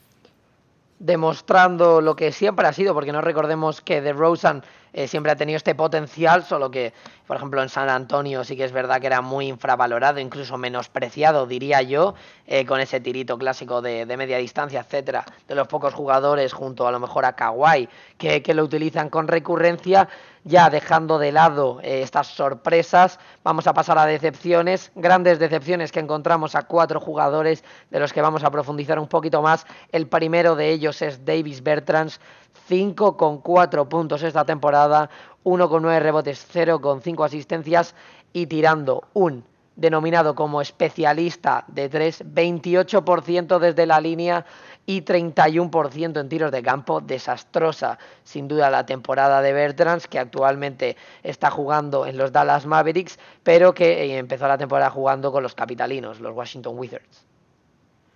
Demostrando lo que siempre ha sido, porque no recordemos que DeRozan eh, siempre ha tenido este potencial, solo que, por ejemplo, en San Antonio sí que es verdad que era muy infravalorado, incluso menospreciado, diría yo, eh, con ese tirito clásico de, media distancia, etcétera, de los pocos jugadores junto a lo mejor a Kawhi que, lo utilizan con recurrencia ya dejando de lado eh, estas sorpresas, vamos a pasar a decepciones, grandes decepciones que encontramos a cuatro jugadores de los que vamos a profundizar un poquito más. El primero de ellos es Davis Bertrands, 5,4 puntos esta temporada, 1,9 rebotes, 0,5 asistencias y tirando un denominado como especialista de 3, 28% desde la línea y 31% en tiros de campo. Desastrosa, sin duda, la temporada de Bertrands, que actualmente está jugando en los Dallas Mavericks, pero que eh, empezó la temporada jugando con los capitalinos, los Washington Wizards.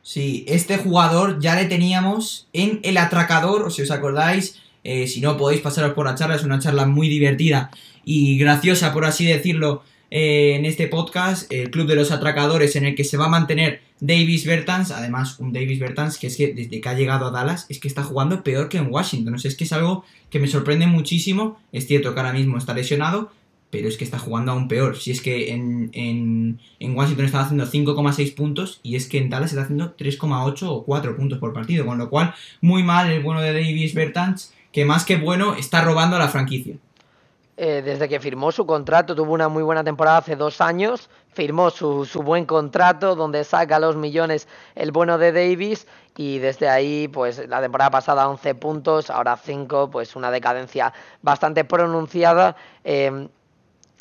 Sí, este jugador ya le teníamos en El Atracador, si os acordáis. Eh, si no podéis pasaros por la charla, es una charla muy divertida y graciosa, por así decirlo, eh, en este podcast, el Club de los Atracadores, en el que se va a mantener Davis Bertans, además un Davis Bertans que es que desde que ha llegado a Dallas es que está jugando peor que en Washington, o sea, es que es algo que me sorprende muchísimo, es cierto que ahora mismo está lesionado, pero es que está jugando aún peor, si es que en, en, en Washington estaba haciendo 5,6 puntos y es que en Dallas está haciendo 3,8 o 4 puntos por partido, con lo cual muy mal el bueno de Davis Bertans, que más que bueno está robando a la franquicia. Eh, desde que firmó su contrato, tuvo una muy buena temporada hace dos años, firmó su, su, buen contrato donde saca los millones el bueno de Davis y desde ahí, pues la temporada pasada 11 puntos, ahora 5, pues una decadencia bastante pronunciada. Eh,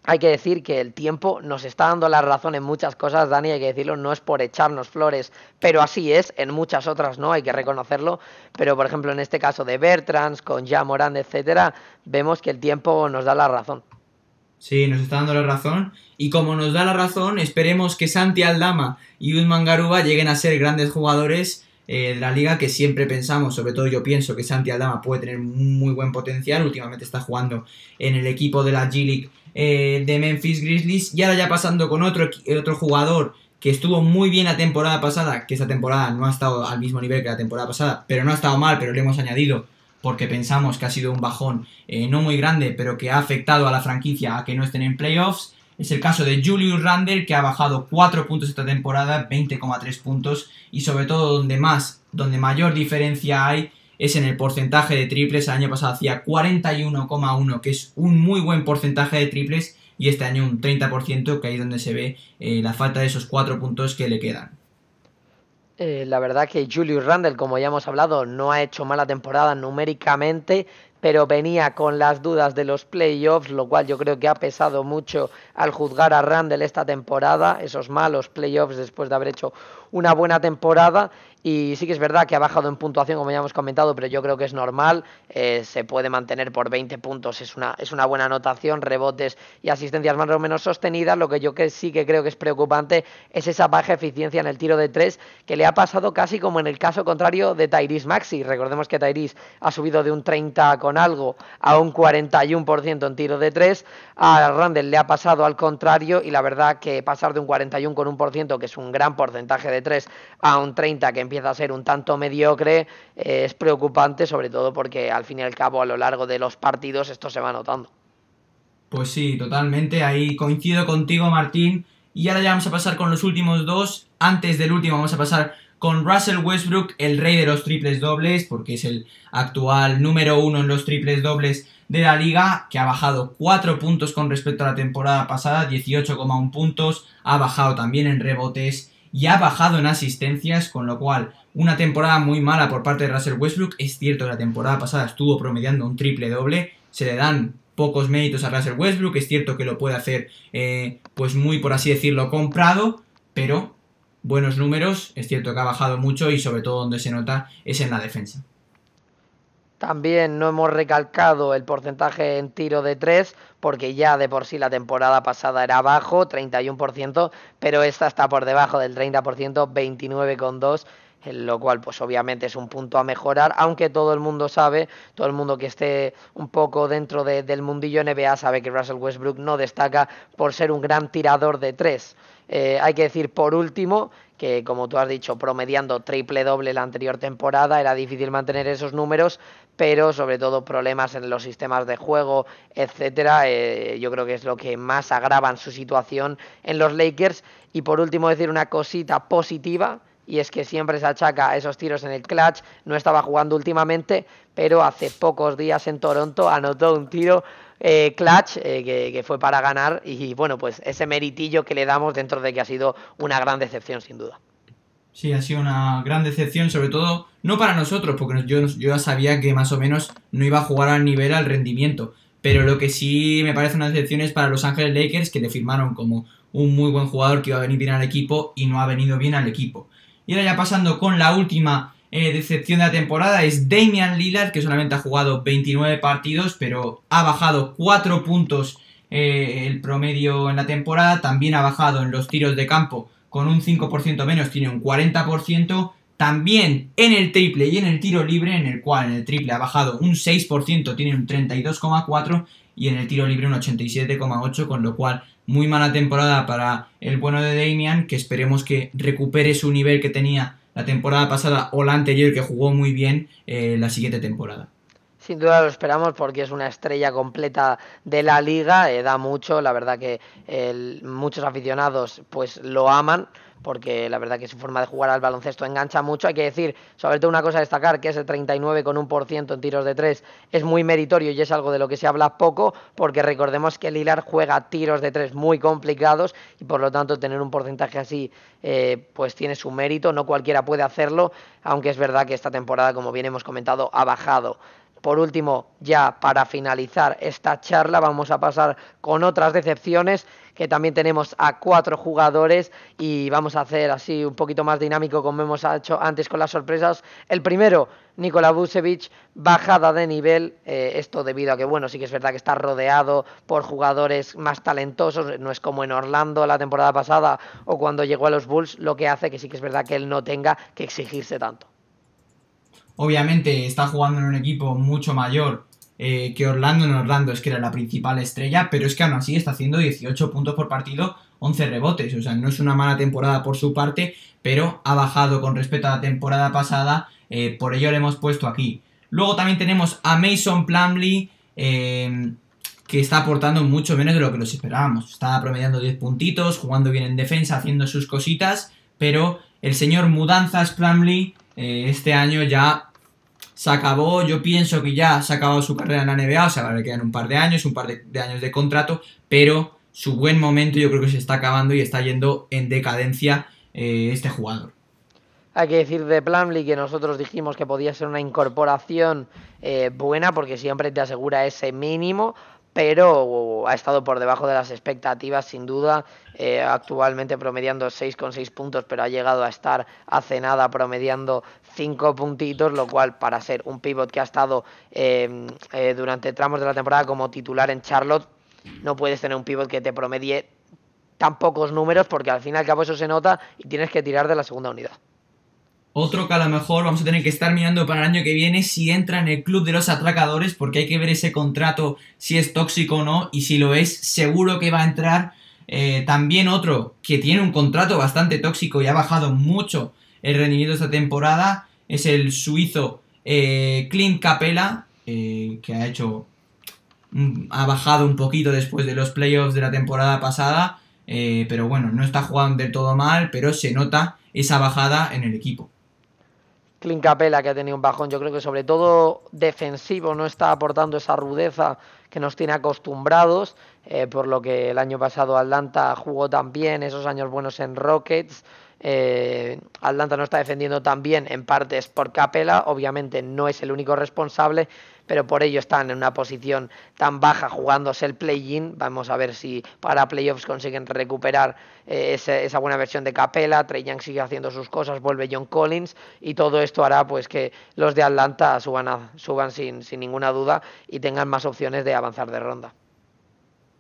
hay que decir que el tiempo nos está dando la razón en muchas cosas, Dani, hay que decirlo, no es por echarnos flores, pero así es, en muchas otras no, hay que reconocerlo, pero por ejemplo en este caso de Bertrands, con Ja Morán, etcétera, vemos que el tiempo nos da la razón. Sí, nos está dando la razón. Y como nos da la razón, esperemos que Santi Aldama y Usman Garuba lleguen a ser grandes jugadores eh, de la liga que siempre pensamos, sobre todo yo pienso que Santi Aldama puede tener muy buen potencial. Últimamente está jugando en el equipo de la G-League eh, de Memphis Grizzlies. Y ahora ya pasando con otro, otro jugador que estuvo muy bien la temporada pasada, que esta temporada no ha estado al mismo nivel que la temporada pasada, pero no ha estado mal, pero le hemos añadido porque pensamos que ha sido un bajón eh, no muy grande, pero que ha afectado a la franquicia a que no estén en playoffs. Es el caso de Julius Randle, que ha bajado 4 puntos esta temporada, 20,3 puntos, y sobre todo donde más, donde mayor diferencia hay es en el porcentaje de triples. El año pasado hacía 41,1, que es un muy buen porcentaje de triples, y este año un 30%, que ahí es donde se ve eh, la falta de esos 4 puntos que le quedan. Eh, la verdad que Julius Randle, como ya hemos hablado, no ha hecho mala temporada numéricamente, pero venía con las dudas de los playoffs, lo cual yo creo que ha pesado mucho al juzgar a Randall esta temporada, esos malos playoffs después de haber hecho una buena temporada. Y sí que es verdad que ha bajado en puntuación, como ya hemos comentado, pero yo creo que es normal. Eh, se puede mantener por 20 puntos, es una, es una buena anotación, rebotes y asistencias más o menos sostenidas. Lo que yo que sí que creo que es preocupante es esa baja eficiencia en el tiro de tres, que le ha pasado casi como en el caso contrario de Tyrese Maxi. Recordemos que Tyrese ha subido de un 30 con algo a un 41% en tiro de tres. A Randall le ha pasado al contrario y la verdad que pasar de un 41 con un por ciento, que es un gran porcentaje de tres, a un 30 que empieza a ser un tanto mediocre eh, es preocupante, sobre todo porque al fin y al cabo a lo largo de los partidos esto se va notando. Pues sí, totalmente, ahí coincido contigo Martín. Y ahora ya vamos a pasar con los últimos dos. Antes del último vamos a pasar con Russell Westbrook, el rey de los triples dobles, porque es el actual número uno en los triples dobles de la liga, que ha bajado 4 puntos con respecto a la temporada pasada, 18,1 puntos, ha bajado también en rebotes y ha bajado en asistencias, con lo cual una temporada muy mala por parte de Russell Westbrook. Es cierto la temporada pasada estuvo promediando un triple doble, se le dan pocos méritos a Russell Westbrook, es cierto que lo puede hacer eh, pues muy por así decirlo comprado, pero buenos números, es cierto que ha bajado mucho y sobre todo donde se nota es en la defensa. También no hemos recalcado el porcentaje en tiro de 3, porque ya de por sí la temporada pasada era bajo, 31%, pero esta está por debajo del 30%, 29,2%, lo cual pues obviamente es un punto a mejorar, aunque todo el mundo sabe, todo el mundo que esté un poco dentro del mundillo NBA sabe que Russell Westbrook no destaca por ser un gran tirador de 3. Eh, hay que decir por último que como tú has dicho, promediando triple doble la anterior temporada, era difícil mantener esos números, pero sobre todo problemas en los sistemas de juego, etcétera. Eh, yo creo que es lo que más agravan su situación en los Lakers. Y por último, decir una cosita positiva, y es que siempre se achaca esos tiros en el clutch. No estaba jugando últimamente, pero hace pocos días en Toronto anotó un tiro eh, clutch eh, que, fue para ganar y bueno, pues ese meritillo que le damos dentro de que ha sido una gran decepción sin duda. Sí, ha sido una gran decepción, sobre todo no para nosotros, porque yo, yo ya sabía que más o menos no iba a jugar al nivel, al rendimiento. Pero lo que sí me parece una decepción es para Los Ángeles Lakers, que le firmaron como un muy buen jugador que iba a venir bien al equipo y no ha venido bien al equipo. Y ahora ya pasando con la última eh, decepción de la temporada es Damian Lillard, que solamente ha jugado 29 partidos, pero ha bajado 4 puntos eh, el promedio en la temporada. También ha bajado en los tiros de campo con un 5% menos tiene un 40%. También en el triple y en el tiro libre, en el cual en el triple ha bajado un 6%, tiene un 32,4% y en el tiro libre un 87,8%, con lo cual muy mala temporada para el bueno de Damian, que esperemos que recupere su nivel que tenía la temporada pasada o la anterior, que jugó muy bien eh, la siguiente temporada. Sin duda lo esperamos porque es una estrella completa de la liga, eh, da mucho, la verdad que muchos aficionados pues lo aman porque la verdad que su forma de jugar al baloncesto engancha mucho. Hay que decir, sobre todo una cosa a destacar, que ese 39,1% en tiros de tres es muy meritorio y es algo de lo que se habla poco, porque recordemos que Lilar juega tiros de tres muy complicados y por lo tanto tener un porcentaje así eh, pues tiene su mérito, no cualquiera puede hacerlo, aunque es verdad que esta temporada, como bien hemos comentado, ha bajado. Por último, ya para finalizar esta charla, vamos a pasar con otras decepciones, que también tenemos a cuatro jugadores y vamos a hacer así un poquito más dinámico como hemos hecho antes con las sorpresas. El primero, Nikola Vucevic, bajada de nivel, eh, esto debido a que, bueno, sí que es verdad que está rodeado por jugadores más talentosos, no es como en Orlando la temporada pasada o cuando llegó a los Bulls, lo que hace que sí que es verdad que él no tenga que exigirse tanto. Obviamente está jugando en un equipo mucho mayor eh, que Orlando. En Orlando es que era la principal estrella, pero es que aún así está haciendo 18 puntos por partido, 11 rebotes. O sea, no es una mala temporada por su parte, pero ha bajado con respecto a la temporada pasada. Eh, por ello le hemos puesto aquí. Luego también tenemos a Mason Plumley. Eh, que está aportando mucho menos de lo que nos esperábamos. Está promediando 10 puntitos, jugando bien en defensa, haciendo sus cositas, pero el señor Mudanzas Plumley este año ya se acabó, yo pienso que ya se ha acabado su carrera en la NBA, o sea, le quedan un par de años, un par de, años de contrato, pero su buen momento yo creo que se está acabando y está yendo en decadencia eh, este jugador. Hay que decir de Plumlee que nosotros dijimos que podía ser una incorporación eh, buena porque siempre te asegura ese mínimo, pero ha estado por debajo de las expectativas sin duda, eh, actualmente promediando 6,6 puntos, pero ha llegado a estar hace nada promediando 5 puntitos, lo cual para ser un pivot que ha estado em, eh, durante tramos de la temporada como titular en Charlotte, no puedes tener un pivot que te promedie tan pocos números porque al fin y al cabo eso se nota y tienes que tirar de la segunda unidad. Otro que a lo mejor vamos a tener que estar mirando para el año que viene si entra en el club de los atracadores, porque hay que ver ese contrato si es tóxico o no, y si lo es, seguro que va a entrar. Eh, también otro que tiene un contrato bastante tóxico y ha bajado mucho el rendimiento esta temporada es el suizo eh, Clint Capella, eh, que ha hecho. ha bajado un poquito después de los playoffs de la temporada pasada, pero bueno, no está jugando del todo mal, pero se nota esa bajada en el equipo. Clint Capela que ha tenido un bajón, yo creo que sobre todo defensivo no está aportando esa rudeza que nos tiene acostumbrados, eh, por lo que el año pasado Atlanta jugó también esos años buenos en Rockets. Eh, Atlanta no está defendiendo tan bien en partes por Capela, obviamente no es el único responsable, pero por ello están en una posición tan baja jugándose el play-in. Vamos a ver si para playoffs consiguen recuperar eh, esa buena versión de Capela. Trey Young sigue haciendo sus cosas, vuelve John Collins y todo esto hará pues que los de Atlanta suban, suban sin, sin ninguna duda y tengan más opciones de avanzar de ronda.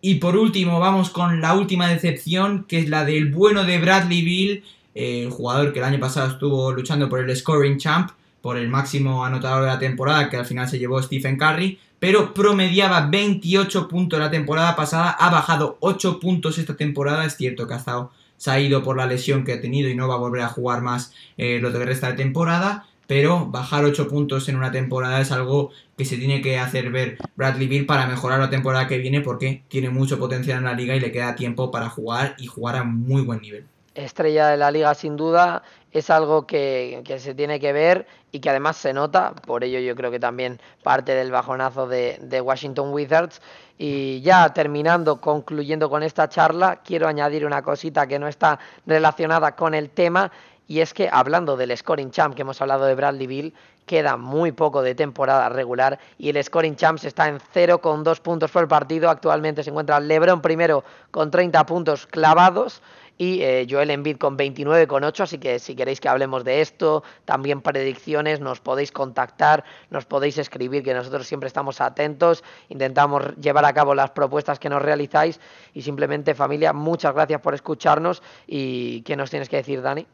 Y por último, vamos con la última decepción, que es la del bueno de Bradley Bill, eh, el jugador que el año pasado estuvo luchando por el scoring champ por el máximo anotador de la temporada, que al final se llevó Stephen Curry, pero promediaba 28 puntos la temporada pasada, ha bajado 8 puntos esta temporada, es cierto que ha estado, se ha ido por la lesión que ha tenido y no va a volver a jugar más eh, lo que resta de temporada, pero bajar 8 puntos en una temporada es algo que se tiene que hacer ver Bradley Bill para mejorar la temporada que viene porque tiene mucho potencial en la liga y le queda tiempo para jugar y jugar a muy buen nivel. Estrella de la liga sin duda, es algo que, que, se tiene que ver y que además se nota, por ello yo creo que también parte del bajonazo de, de, Washington Wizards. Y ya terminando, concluyendo con esta charla, quiero añadir una cosita que no está relacionada con el tema, y es que hablando del scoring champ que hemos hablado de Bradley Bill, queda muy poco de temporada regular y el scoring champs está en 0,2 puntos por partido. Actualmente se encuentra LeBron primero con 30 puntos clavados y eh, Joel Embiid con 29,8, así que si queréis que hablemos de esto, también predicciones, nos podéis contactar, nos podéis escribir, que nosotros siempre estamos atentos, intentamos llevar a cabo las propuestas que nos realizáis y simplemente familia, muchas gracias por escucharnos y ¿qué nos tienes que decir, Dani?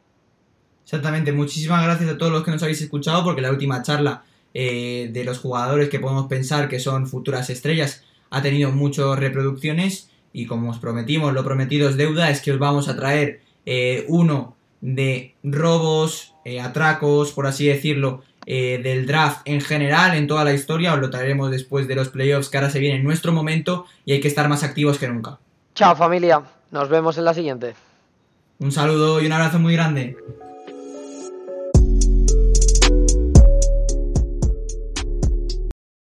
Exactamente, muchísimas gracias a todos los que nos habéis escuchado porque la última charla eh, de los jugadores que podemos pensar que son futuras estrellas ha tenido muchas reproducciones y como os prometimos, lo prometido es deuda, es que os vamos a traer eh, uno de robos, eh, atracos, por así decirlo, eh, del draft en general, en toda la historia, os lo traeremos después de los playoffs que ahora se viene en nuestro momento y hay que estar más activos que nunca. Chao familia, nos vemos en la siguiente. Un saludo y un abrazo muy grande.